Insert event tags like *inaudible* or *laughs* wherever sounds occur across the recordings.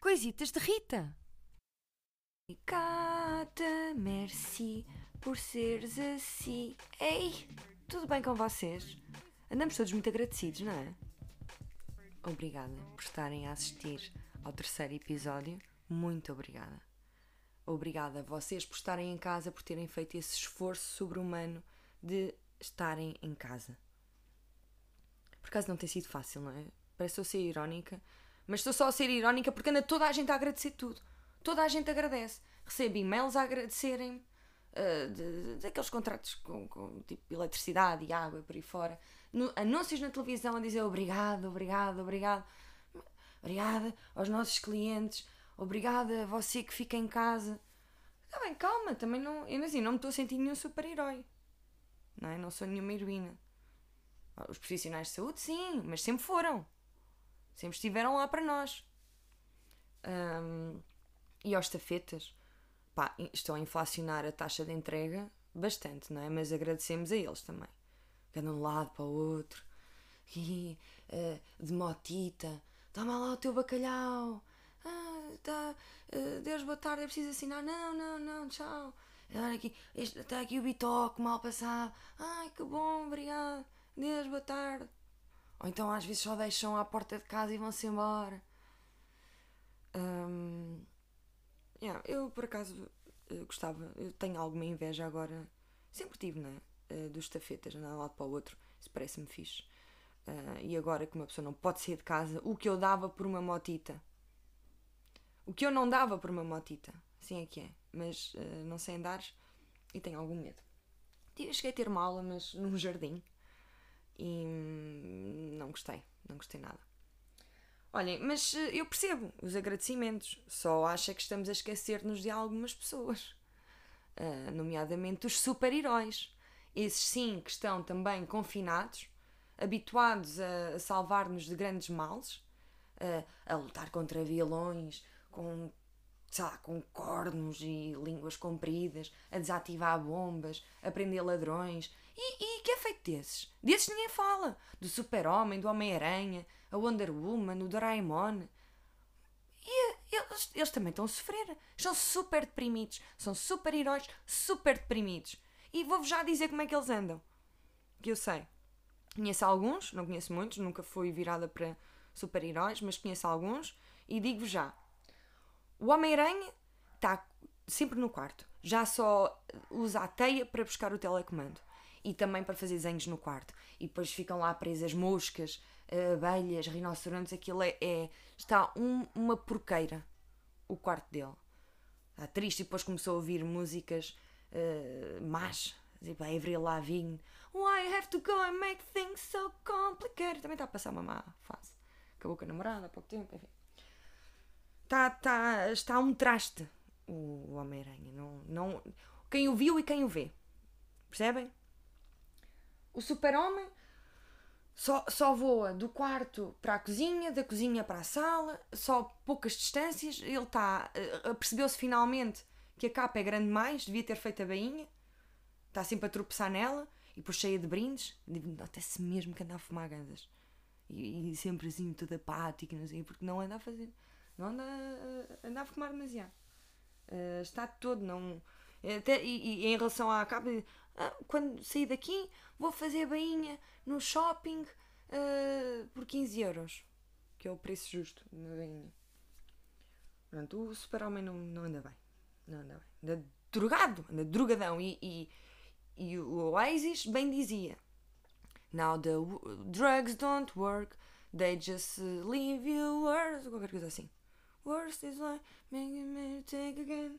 Coisitas de Rita. Cata, merci por seres assim. Ei, tudo bem com vocês? Andamos todos muito agradecidos, não é? Obrigada por estarem a assistir ao terceiro episódio. Muito obrigada. Obrigada a vocês por estarem em casa, por terem feito esse esforço sobre-humano de estarem em casa. Por acaso não tem sido fácil, não é? Parece eu ser irónica, mas estou só a ser irónica porque anda toda a gente a agradecer tudo. Toda a gente agradece. Recebo e-mails a agradecerem uh, daqueles contratos com, com, tipo eletricidade e água por aí fora. No, anúncios na televisão a dizer obrigado, obrigado, obrigado. Obrigada aos nossos clientes. Obrigada você que fica em casa. Está bem, calma, também não. Eu assim, não me estou a sentir nenhum super-herói. Não é? Não sou nenhuma heroína. Os profissionais de saúde, sim, mas sempre foram. Sempre estiveram lá para nós. Um, e aos tafetas, pá, estão a inflacionar a taxa de entrega bastante, não é? Mas agradecemos a eles também. Que de um lado para o outro. *laughs* E, uh, de motita. Toma lá o teu bacalhau. Ah, tá, uh, Deus, boa tarde, é preciso assinar. Não, não, não, tchau. Olha aqui, está aqui o bitoque mal passado. Ai, que bom, obrigado. Deus, boa tarde. Ou então às vezes só deixam à porta de casa e vão-se embora. Um, yeah, eu por acaso eu gostava, eu tenho alguma inveja agora, sempre tive, não é? Uh, dos tafetas, andar de um lado para o outro, isso parece-me fixe. Uh, e agora que uma pessoa não pode sair de casa, o que eu dava por uma motita. O que eu não dava por uma motita, assim é que é. Mas uh, não sei andar e tenho algum medo. Cheguei a ter uma aula, mas *laughs* num jardim e não gostei, não gostei nada. Olhem, mas eh, eu percebo os agradecimentos, só acho que estamos a esquecer-nos de algumas pessoas, uh, nomeadamente os super-heróis. Esses sim que estão também confinados, habituados a salvar-nos de grandes males, uh, a lutar contra vilões, com, sei lá, com cornos e línguas compridas, a desativar bombas, a prender ladrões e, e que é feito desses? Desses ninguém fala. Do Super-Homem, do Homem-Aranha, a Wonder Woman, o Doraemon. E eles, eles também estão a sofrer. Estão super deprimidos. São super-heróis super deprimidos. E vou-vos já dizer como é que eles andam. Que eu sei. Conheço alguns, não conheço muitos, nunca fui virada para super-heróis, mas conheço alguns. E digo-vos já: o Homem-Aranha está sempre no quarto. Já só usa a teia para buscar o telecomando e também para fazer desenhos no quarto. E depois ficam lá presas moscas, abelhas, rinocerontes, aquilo é. é está um, uma porqueira o quarto dele. Está triste e depois começou a ouvir músicas uh, más, tipo a Avril Lavigne. Why I have to go and make things so complicated? Também está a passar uma má fase. Acabou com a namorada há pouco tempo, enfim. Está, está, está um traste o Homem-Aranha. Não, não, quem o viu e quem o vê. Percebem? O super-homem só, só voa do quarto para a cozinha, da cozinha para a sala, só poucas distâncias. Ele está. Uh, Percebeu-se finalmente que a capa é grande demais, devia ter feito a bainha. Está sempre a tropeçar nela e depois cheia de brindes. Nota-se mesmo que anda a fumar gandas. E, e, sempre assim, toda apática, não sei, porque não anda a fazer. Não anda a, anda a fumar demasiado. Uh, está todo, não. Até, e, e, em relação à capa, ah, quando sair daqui, vou fazer bainha no shopping uh, por 15 euros, que é o preço justo na bainha. Pronto, o super-homem não, não anda bem. Não anda bem. Anda drogado, anda drogadão. E, e, e o Oasis bem dizia: Now the drugs don't work, they just leave you worse. Qualquer coisa assim. Worse is like making me take again.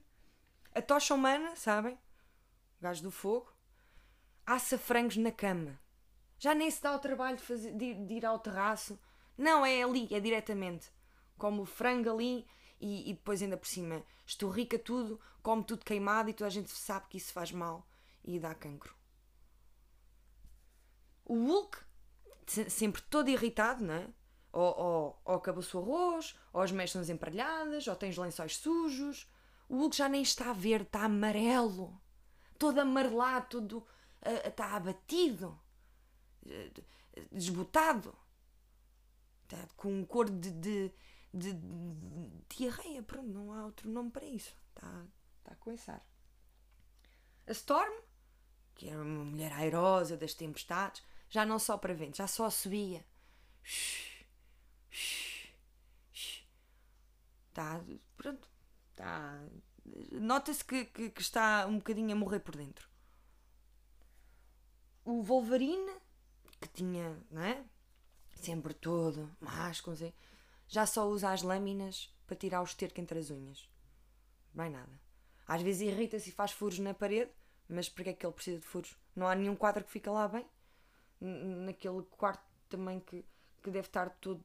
A tocha humana, sabem? O gajo do fogo. Assa frangos na cama. Já nem se dá o trabalho de, fazer, de, de ir ao terraço. Não, é ali, é diretamente. Como o frango ali e, e, depois ainda por cima esturrica tudo, come tudo queimado e toda a gente sabe que isso faz mal e dá cancro. O Hulk, sempre todo irritado, não é? Ou, ou, ou acabou-se o arroz, ou as meias estão desemparelhadas, ou tens lençóis sujos, O Hulk já nem está verde, está amarelo. Todo amarelado, todo. Uh, está abatido. Uh, desbotado. Está com cor de, de, de, de diarreia. Pronto, não há outro nome para isso. Está, está a começar. A Storm, que era uma mulher airosa das tempestades, já não só para vento, já só subia. Está, pronto, está. Nota-se que, que, que, está um bocadinho a morrer por dentro. O Wolverine, que tinha, não é? Sempre todo, másculo, assim, já só usa as lâminas para tirar o esterco entre as unhas. Mais nada. Às vezes irrita-se e faz furos na parede, mas porque é que ele precisa de furos? Não há nenhum quadro que fica lá bem? Naquele quarto também que, que deve estar todo.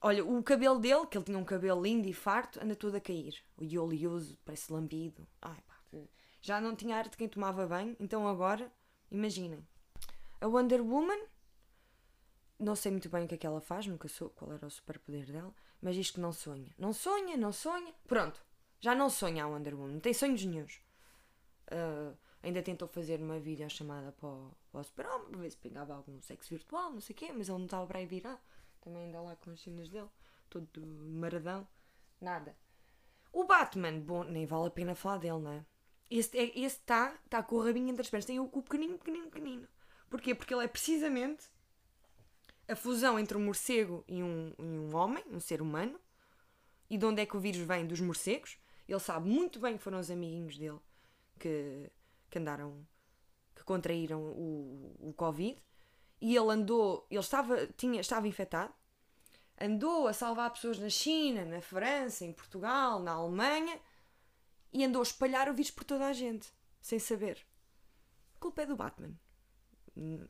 Olha, o cabelo dele, que ele tinha um cabelo lindo e farto, anda todo a cair. O oleoso, parece lambido. Ai, pá, já não tinha ar de quem tomava banho, então agora, imaginem. A Wonder Woman, não sei muito bem o que é que ela faz, nunca sou qual era o superpoder dela, mas diz que não sonha. Não sonha, não sonha. Pronto, já não sonha a Wonder Woman, não tem sonhos nenhums. Uh, Ainda tentou fazer uma videochamada para o, para o Super-Homem para ver se pegava algum sexo virtual, não sei o quê, mas ele não estava para aí virar. Também ainda lá com as cenas dele, todo maradão. Nada. O Batman, bom, nem vale a pena falar dele, não é? Este é, está tá com o rabinho entre as pernas, tem o cu pequenino, pequenino, pequenino. Porquê? Porque ele é precisamente a fusão entre um morcego e um, e um homem, um ser humano. E de onde é que o vírus vem? Dos morcegos. Ele sabe muito bem que foram os amiguinhos dele que, que andaram, que contraíram o, o Covid, e ele andou, ele estava, tinha, estava infectado, andou a salvar pessoas na China, na França, em Portugal, na Alemanha, e andou a espalhar o vírus por toda a gente, sem saber. A culpa é do Batman,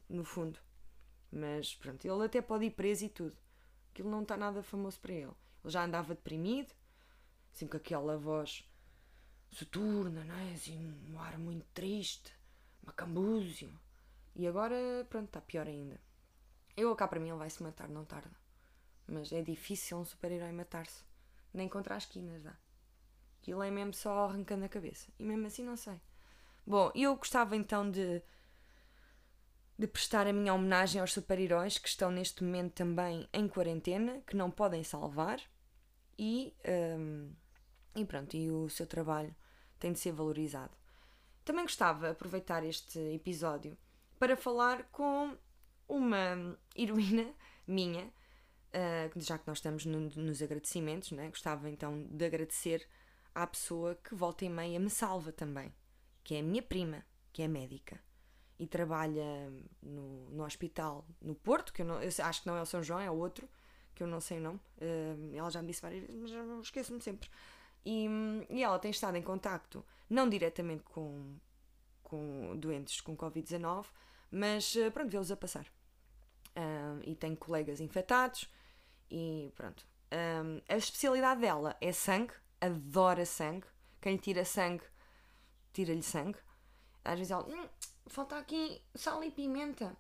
no fundo. Mas pronto, ele até pode ir preso e tudo. Aquilo não está nada famoso para ele. Ele já andava deprimido, assim com aquela voz soturna, não é? Assim, um ar muito triste, macambúzio. E agora, pronto, está pior ainda. Eu cá para mim ele vai se matar, não tarda. Mas é difícil um super-herói matar-se. Nem contra as esquinas dá. Aquilo é mesmo só arrancando a cabeça. E mesmo assim não sei. Bom, eu gostava então de, de prestar a minha homenagem aos super-heróis que estão neste momento também em quarentena, que não podem salvar. E. Um, e pronto, e o seu trabalho tem de ser valorizado. Também gostava de aproveitar este episódio para falar com uma heroína minha, uh, já que nós estamos no, nos agradecimentos, né? gostava então de agradecer à pessoa que volta e meia me salva também, que é a minha prima, que é médica e trabalha no, no hospital no Porto, que eu, não, eu acho que não é o São João, é outro, que eu não sei o nome. Uh, ela já me disse várias vezes, mas esqueço-me sempre. E, e ela tem estado em contacto, não diretamente com, com doentes com Covid-19, mas eh, pronto, vê-los a passar. Um, e tem colegas infectados e pronto. Um, a especialidade dela é sangue, adora sangue. Quem lhe tira sangue, tira-lhe sangue. Às vezes ela, hum, falta aqui sal e pimenta.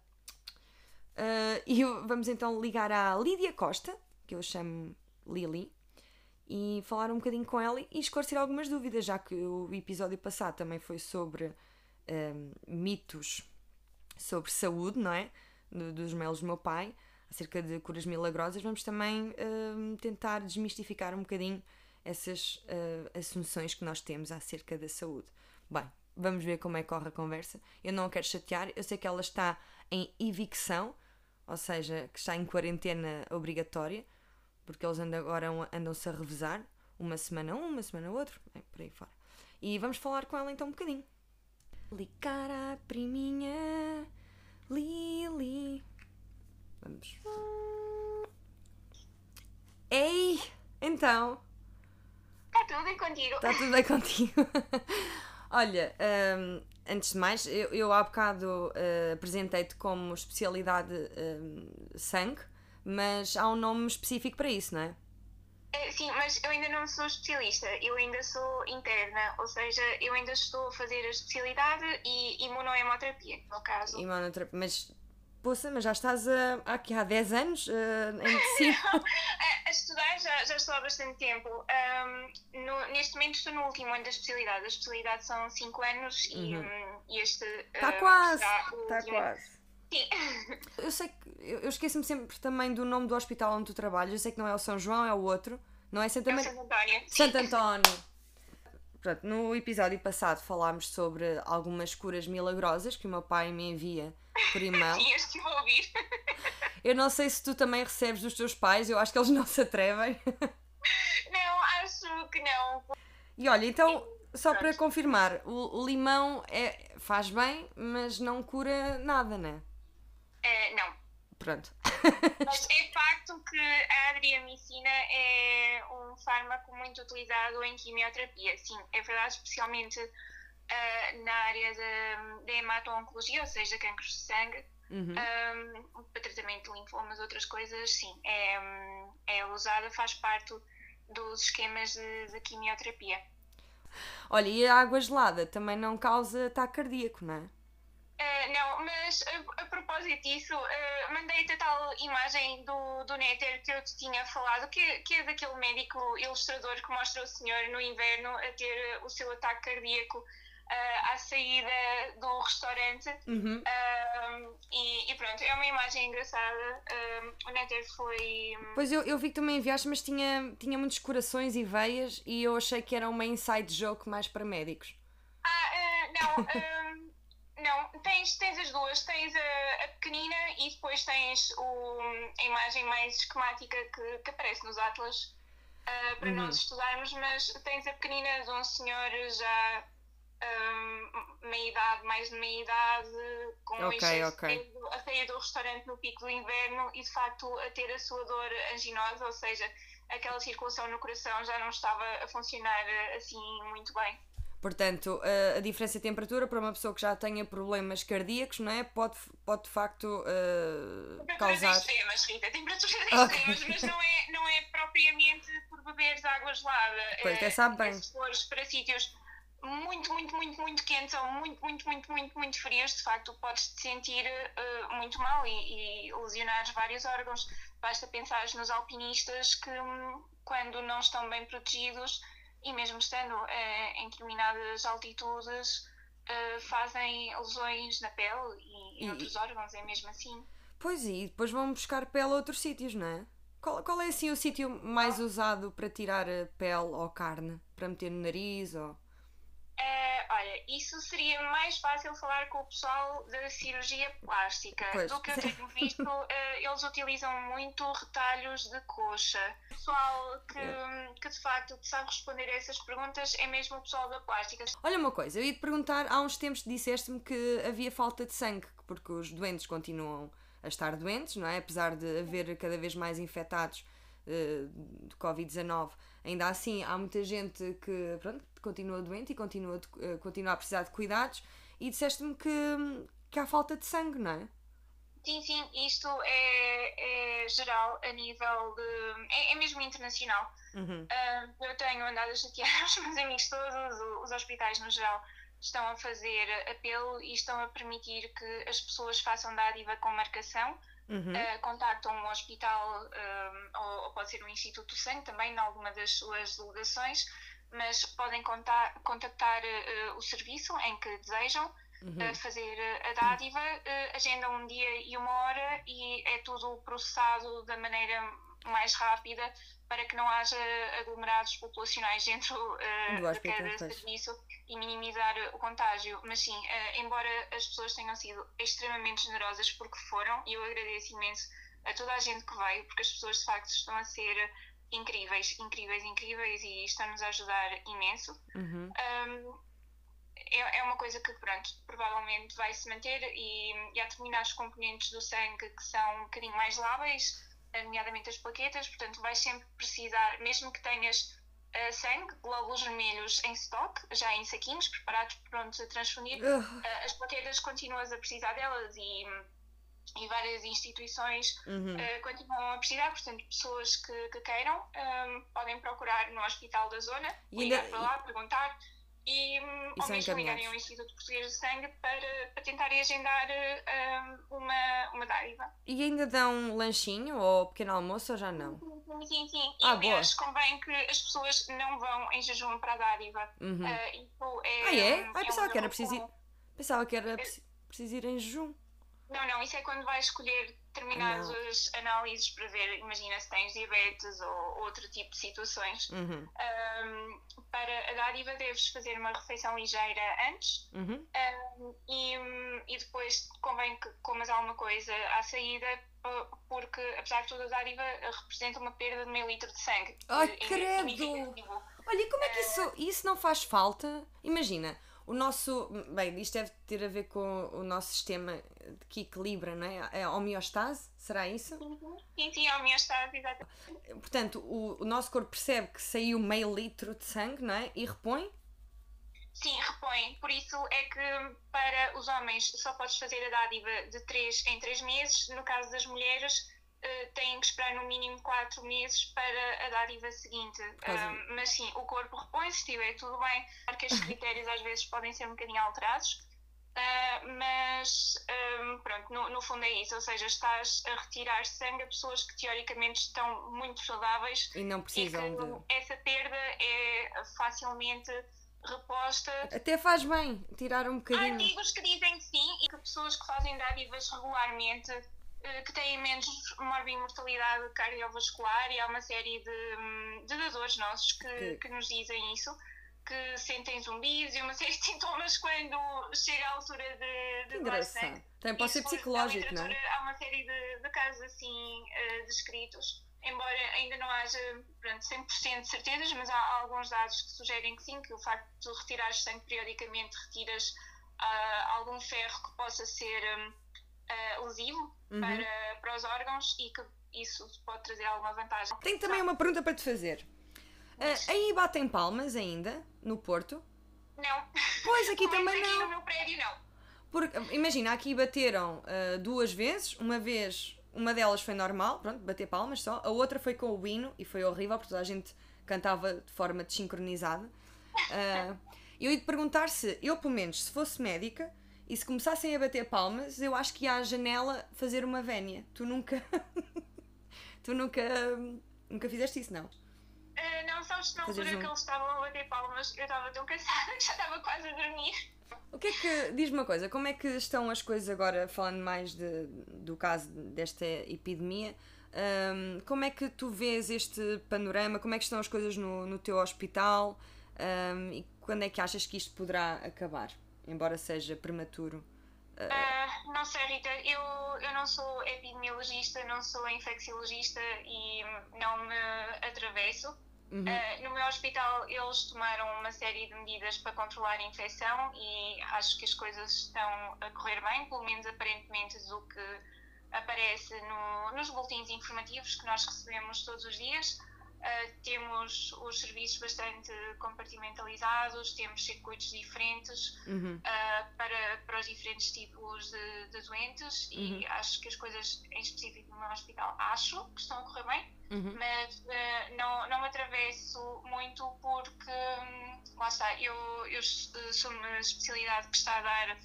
Uh, e vamos então ligar à Lídia Costa, que eu chamo Lili, e falar um bocadinho com ela e esclarecer algumas dúvidas, já que o episódio passado também foi sobre um, mitos sobre saúde, não é? dos melos do meu pai, acerca de curas milagrosas, vamos também um, tentar desmistificar um bocadinho essas uh, assunções que nós temos acerca da saúde. Bem, vamos ver como é que corre a conversa. Eu não a quero chatear, eu sei que ela está em evicção, ou seja, que está em quarentena obrigatória porque eles andam, agora andam-se a revezar, uma semana um, uma semana outro, é, por aí fora. E vamos falar com ela então um bocadinho. Ligar a priminha Lili. Vamos. Ei! Então. Está tudo bem contigo? Está tudo bem contigo. *laughs* Olha, um, antes de mais, eu, eu há bocado uh, apresentei-te como especialidade um, sangue mas há um nome específico para isso, não é? É? Sim, mas eu ainda não sou especialista, eu ainda sou interna, ou seja, eu ainda estou a fazer a especialidade e imunohemoterapia, no caso. Imunoterapia, mas Poxa, mas já estás a, aqui há 10 anos uh, em *laughs* a estudar já, já estou há bastante tempo. Um, no, neste momento estou no último ano da especialidade. A especialidade são 5 anos e, Uhum. um, este. Está uh, quase, está quase. Sim. Eu sei que. Eu, eu esqueço-me sempre também do nome do hospital onde tu trabalhas. Eu sei que não é o São João, é o outro. Não é Santa É Maria. Santo António. *laughs* Santo António. Pronto, no episódio passado falámos sobre algumas curas milagrosas que o meu pai me envia por e-mail. *laughs* Eu estive a ouvir. *laughs* Eu não sei se tu também recebes dos teus pais, eu acho que eles não se atrevem. Não, acho que não. E olha, então, só para confirmar, o, o limão é, faz bem, mas não cura nada, né? Eh, não. Pronto. Mas é facto que a adriamicina é um fármaco muito utilizado em quimioterapia. Sim, é verdade, especialmente ah, na área da da hemato-oncologia, ou seja, cancros de sangue, Uhum. ah, para tratamento de linfomas, outras coisas, sim, é, é usada, faz parte dos esquemas de, de quimioterapia. Olha, e a água gelada também não causa ataque cardíaco, não é? Ah, não, mas a, a propósito disso, ah, mandei-te a tal imagem do, do Néter que eu te tinha falado, que, que é daquele médico ilustrador que mostra o senhor no inverno a ter o seu ataque cardíaco ah, à saída do restaurante. Uhum. Ah, e, e pronto, é uma imagem engraçada. Ah, o Néter foi. Pois eu, eu vi que tu me enviaste, mas tinha, tinha muitos corações e veias e eu achei que era uma inside joke mais para médicos. Ah, ah, não. *laughs* não, tens, tens as duas. Tens a, a pequenina e depois tens o, a imagem mais esquemática que, que aparece nos atlas ah, para Uhum. nós estudarmos, mas tens a pequenina de um senhor já ah, meia idade, mais de meia idade, com Ok, excesso ok. de peso, a sair do restaurante no pico do inverno e de facto a ter a sua dor anginosa, ou seja, aquela circulação no coração já não estava a funcionar ah, assim muito bem. Portanto, a, a diferença de temperatura para uma pessoa que já tenha problemas cardíacos, não é? Pode, pode de facto uh, Temperaturas causar. extremas, Rita, temperaturas Ok. extremas, mas não é, não é propriamente por beberes água gelada. *laughs* Pois, Eh, até sabe bem. Se fores para sítios muito, muito, muito, muito quentes ou muito, muito, muito, muito, muito frios, de facto, podes te sentir eh, muito mal e, e lesionares vários órgãos. Basta pensar nos alpinistas que, hum, quando não estão bem protegidos e mesmo estando eh, em determinadas altitudes, eh, fazem lesões na pele e, E- em outros órgãos, é mesmo assim. Pois e depois vão buscar pele a outros sítios, não é? Qual, qual é assim o sítio mais usado para tirar a pele ou carne? Para meter no nariz ou. Eh, olha, isso seria mais fácil falar com o pessoal da cirurgia plástica. Pois. Do que eu tenho visto, *laughs* eh, eles utilizam muito retalhos de coxa. O pessoal que, que de facto sabe responder a essas perguntas é mesmo o pessoal da plástica. Olha uma coisa, eu ia te perguntar, há uns tempos disseste-me que havia falta de sangue, porque os doentes continuam a estar doentes, não é? Apesar de haver cada vez mais infectados eh, de Covid-19, ainda assim há muita gente que pronto, continua doente e continua, de- eh, continua a precisar de cuidados. E disseste-me que, que há falta de sangue, não é? Sim, sim, isto é, é geral a nível de. É, é mesmo internacional. Uhum. Ah, eu tenho andado a chatear *laughs* os meus amigos todos, os hospitais no geral estão a fazer apelo e estão a permitir que as pessoas façam dádiva com marcação, Uhum. ah, contactam um hospital ah, ou, ou pode ser um Instituto do Sangue também, em alguma das suas delegações, mas podem contar, contactar ah, o serviço em que desejam Uhum. a fazer a dádiva, eh, agendam um dia e uma hora e é tudo processado da maneira mais rápida para que não haja aglomerados populacionais dentro eh, Do de cada serviço e minimizar o contágio. Mas sim, eh, embora as pessoas tenham sido extremamente generosas porque foram, e eu agradeço imenso a toda a gente que veio, porque as pessoas de facto estão a ser incríveis, incríveis, incríveis e estão-nos a ajudar imenso. Uhum. Um, é, é uma coisa que, pronto, provavelmente vai se manter e, e há determinados componentes do sangue que são um bocadinho mais lábeis, nomeadamente as plaquetas, portanto vais sempre precisar, mesmo que tenhas uh, sangue, glóbulos vermelhos em stock, já em saquinhos, preparados prontos a transfundir, Uh, uh, as plaquetas continuas a precisar delas e, e várias instituições uhum. Uh, continuam a precisar, portanto, pessoas que, que queiram um, podem procurar no hospital da zona, E ligar ainda- para lá, perguntar e hum, ao mesmo ligarem ao Instituto Português de Sangue para, para tentarem agendar uh, uma, uma dádiva. E ainda dão lanchinho ou pequeno almoço ou já não? Sim, sim, sim. Ah, e aliás, convém que as pessoas não vão em jejum para a dádiva. Uhum. Uh, é, ah, é? Ah, pensava, é um que era preciso ir, pensava que era preciso ir em jejum. Não, não, isso é quando vais escolher determinadas análises para ver, imagina se tens diabetes ou outro tipo de situações. Uhum. Um, para a dádiva deves fazer uma refeição ligeira antes uhum. um, e, e depois convém que comas alguma coisa à saída porque apesar de tudo a dádiva representa uma perda de meio litro de sangue. Ai, credo! Olha, e como é que isso, isso não faz falta? Imagina, o nosso. Bem, isto deve ter a ver com o nosso sistema que equilibra, não é? É a homeostase? Será isso? Sim, sim, a homeostase, exato. Portanto, o, o nosso corpo percebe que saiu meio litro de sangue, não é? E repõe? Sim, repõe. Por isso é que para os homens só podes fazer a dádiva de 3 em 3 meses. No caso das mulheres, uh, têm que esperar no mínimo 4 meses para a dádiva seguinte. Uh, mas sim, o corpo repõe, se estiver tudo bem. Claro que estes *laughs* critérios às vezes podem ser um bocadinho alterados. Uh, mas um, pronto, no, no, fundo é isso, ou seja, estás a retirar sangue a pessoas que teoricamente estão muito saudáveis e não precisam e de. Essa perda é facilmente reposta. Até faz bem tirar um bocadinho. Há artigos que dizem que sim e que pessoas que fazem dádivas regularmente eh, que têm menos morbimortalidade cardiovascular e há uma série de, hum, de dadores nossos que, que... nos dizem isso que sentem zumbis e uma *laughs* série de sintomas quando chega à altura de, de Engraçado. Também pode ser psicológico, não é? Há uma série de, de casos assim uh, descritos, embora ainda não haja pronto, 100% de certezas, mas há alguns dados que sugerem que sim, que o facto de retirar sangue periodicamente retiras uh, algum ferro que possa ser um, uh, lesivo uhum. para, para os órgãos e que isso pode trazer alguma vantagem. Tenho também uma pergunta para te fazer. Uh, aí batem palmas ainda, no Porto? Não. Pois, aqui *laughs* também aqui não. no meu prédio não. Porque, imagina, aqui bateram uh, duas vezes, uma vez, uma delas foi normal, pronto, bater palmas só, a outra foi com o hino e foi horrível porque toda a gente cantava de forma desincronizada. Uh, *laughs* eu ia te perguntar se, eu pelo menos, se fosse médica e se começassem a bater palmas, eu acho que ia à janela fazer uma vénia. Tu nunca. *laughs* tu nunca. Nunca fizeste isso, não? Uh, não, sabes, na altura um... que eles estavam a bater palmas, eu estava tão cansada que já estava quase a dormir. O que é que. Diz-me uma coisa, como é que estão as coisas agora, falando mais de, do caso desta epidemia? Um, como é que tu vês este panorama? Como é que estão as coisas no, no teu hospital? Um, e quando é que achas que isto poderá acabar? Embora seja prematuro. Uh, não sei, Rita, eu, eu não sou epidemiologista, não sou infecciologista e não me atravesso. Uhum. Uh, no meu hospital eles tomaram uma série de medidas para controlar a infecção e acho que as coisas estão a correr bem, pelo menos aparentemente do que aparece no, nos boletins informativos que nós recebemos todos os dias. Uh, temos os serviços bastante compartimentalizados, temos circuitos diferentes uhum. uh, para, para os diferentes tipos de, de doentes uhum. e acho que as coisas em específico no meu hospital acho que estão a correr bem, uhum. mas uh, não, não me atravesso muito porque um, lá está, eu, eu sou uma especialidade que está a dar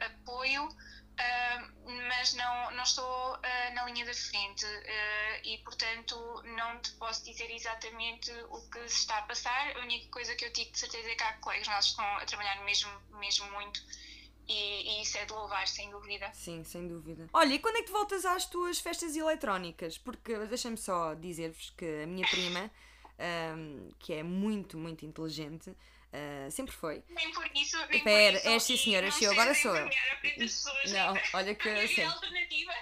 apoio Uh, mas não, não estou uh, na linha da frente uh, e, portanto, não te posso dizer exatamente o que se está a passar. A única coisa que eu digo de certeza é que há colegas nossos que estão a trabalhar mesmo, mesmo muito e, e, isso é de louvar, sem dúvida. Sim, sem dúvida. Olha, e quando é que voltas às tuas festas eletrónicas? Porque deixa-me só dizer-vos que a minha prima, um, que é muito, muito inteligente, Uh, sempre foi. Nem por isso. Nem Espera, por isso, és sim senhora, eu agora sou eu. Não, olha que. Assim,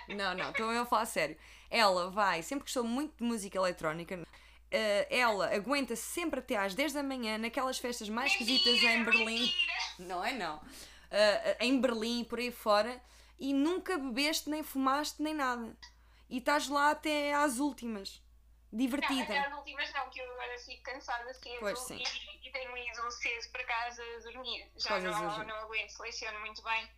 não, não, estou eu a falar sério. Ela vai, sempre gostou muito de música eletrónica. Uh, ela aguenta sempre até às 10 da manhã naquelas festas mais esquisitas em Berlim. Mentira. Não é não. Uh, em Berlim, por aí fora, e nunca bebeste, nem fumaste, nem nada. E estás lá até às últimas divertida. Não, até às últimas não, que eu agora fico cansada cedo pois, e, e, tenho ido cedo para casa dormir. Já não, não aguento, seleciono muito bem.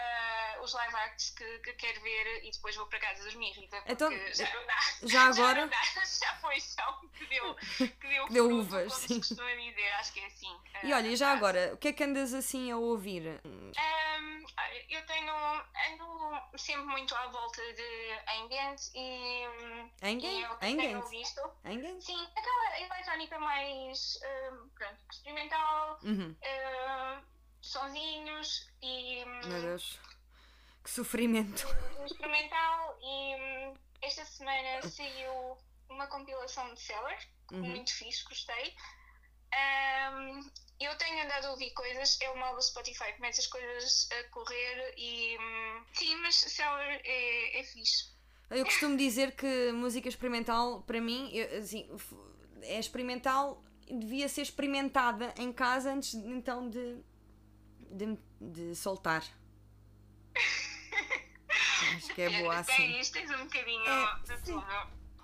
Uh, os live acts que, que quero ver e depois vou para casa dormir, Rita, Então, já não dá. já *laughs* agora- Já, não dá, *laughs* já foi chão que deu, que deu, Que *laughs* deu fruto, uvas, como sim. se costuma dizer, acho que é assim. E uh, olha, e já tá. agora, o que é que andas assim a ouvir? Um, eu tenho, ando sempre muito à volta de ambient e, Ambient? e é Ambient? visto. Engans? Sim, aquela eletrónica mais um, pronto, experimental, Uhum. uh, sonzinhos e um, Meu Deus. Que sofrimento. experimental e hum, esta semana saiu uma compilação de sellers, Uhum. muito fixe, gostei. Hum, eu tenho andado a ouvir coisas, é o mal do Spotify, começa as coisas a correr e hum, sim, mas seller é, é fixe. Eu costumo dizer que música experimental, para mim, eu, assim, é experimental devia ser experimentada em casa antes então de, de, de soltar. Acho que é *laughs* boa assim. Tens, tens um bocadinho É, de tudo.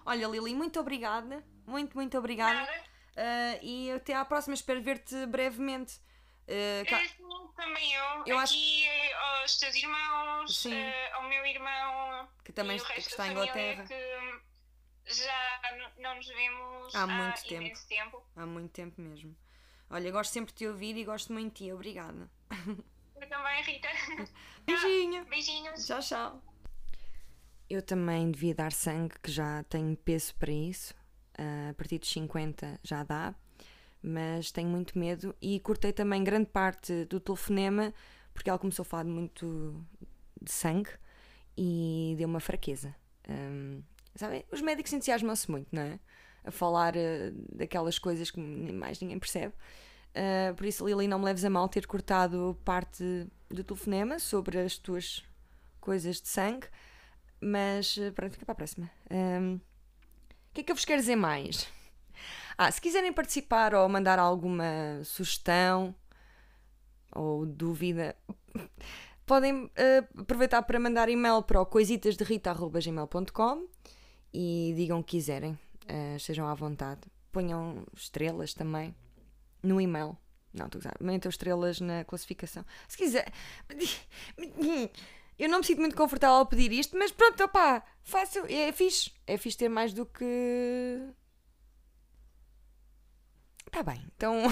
Olha, Lili, muito obrigada. Muito, muito obrigada. Ah, e até à próxima. Espero ver-te brevemente. Ah, cá- É, sim, também eu. Eu acho- Aqui eh, aos teus irmãos, Sim. eh, ao meu irmão que também que está em Inglaterra que já não nos vemos Há muito tempo. imenso tempo. há muito tempo mesmo. Olha, gosto sempre de te ouvir e gosto muito de ti. Obrigada. Eu também, Rita. *laughs* Beijinho. Beijinhos. Tchau, tchau. Eu também devia dar sangue, que já tenho peso para isso. Ah, a partir dos 50 já dá, mas tenho muito medo. E cortei também grande parte do telefonema, porque ela começou a falar muito de sangue e deu uma fraqueza. Ahm, sabem, os médicos entusiasmam-se muito, não é? A falar ah, daquelas coisas que mais ninguém percebe. Ah, por isso, Lili, não me leves a mal ter cortado parte do telefonema sobre as tuas coisas de sangue. Mas eh, pronto, fica para a próxima. Ahm, O que é que eu vos quero dizer mais? Ah, se quiserem participar ou mandar alguma sugestão ou dúvida, podem eh, aproveitar para mandar e-mail para o coisitasderrita.gmail.com e digam o que quiserem. Eh, estejam à vontade. Ponham estrelas também no e-mail. Não, estou a. Metam estrelas na classificação. Se quiser. *laughs* Eu não me sinto muito confortável ao pedir isto, mas pronto, opá, fácil, é fixe. É fixe ter mais do que. Tá bem, então.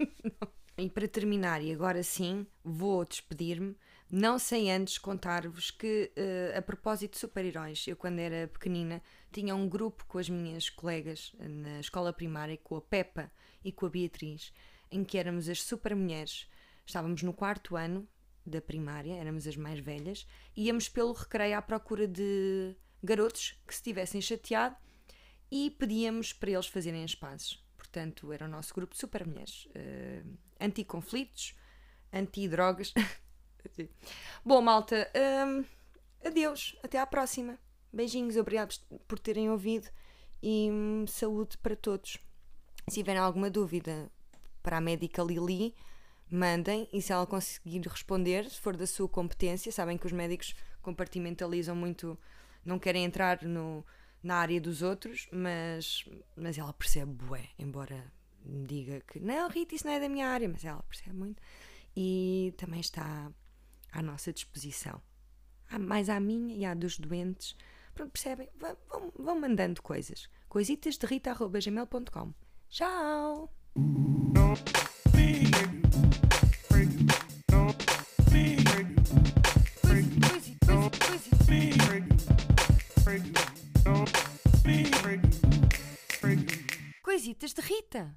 *laughs* e para terminar, e agora sim, vou despedir-me. Não sei antes contar-vos que, eh, a propósito de super-heróis, eu quando era pequenina tinha um grupo com as minhas colegas eh, na escola primária, com a Peppa e com a Beatriz, em que éramos as super-mulheres. Estávamos no quarto ano da primária, éramos as mais velhas, e íamos pelo recreio à procura de garotos que se tivessem chateado e pedíamos para eles fazerem as pazes. Portanto, era o nosso grupo de super mulheres. eh, anti-conflitos, anti-drogas. *laughs* Bom, malta, hum, adeus, até à próxima. Beijinhos, obrigado por terem ouvido e hum, saúde para todos. Se tiverem alguma dúvida para a médica Lili, mandem e se ela conseguir responder, se for da sua competência, sabem que os médicos compartimentalizam muito, não querem entrar no, na área dos outros, mas, mas ela percebe bué, embora me diga que não, Rita, isso não é da minha área, mas ela percebe muito e também está à nossa disposição. Há mais à minha e à dos doentes. Pronto, percebem? Vão, vão, mandando coisas. Coisitas de rita.gmail.com. Tchau! Coisitas de Rita.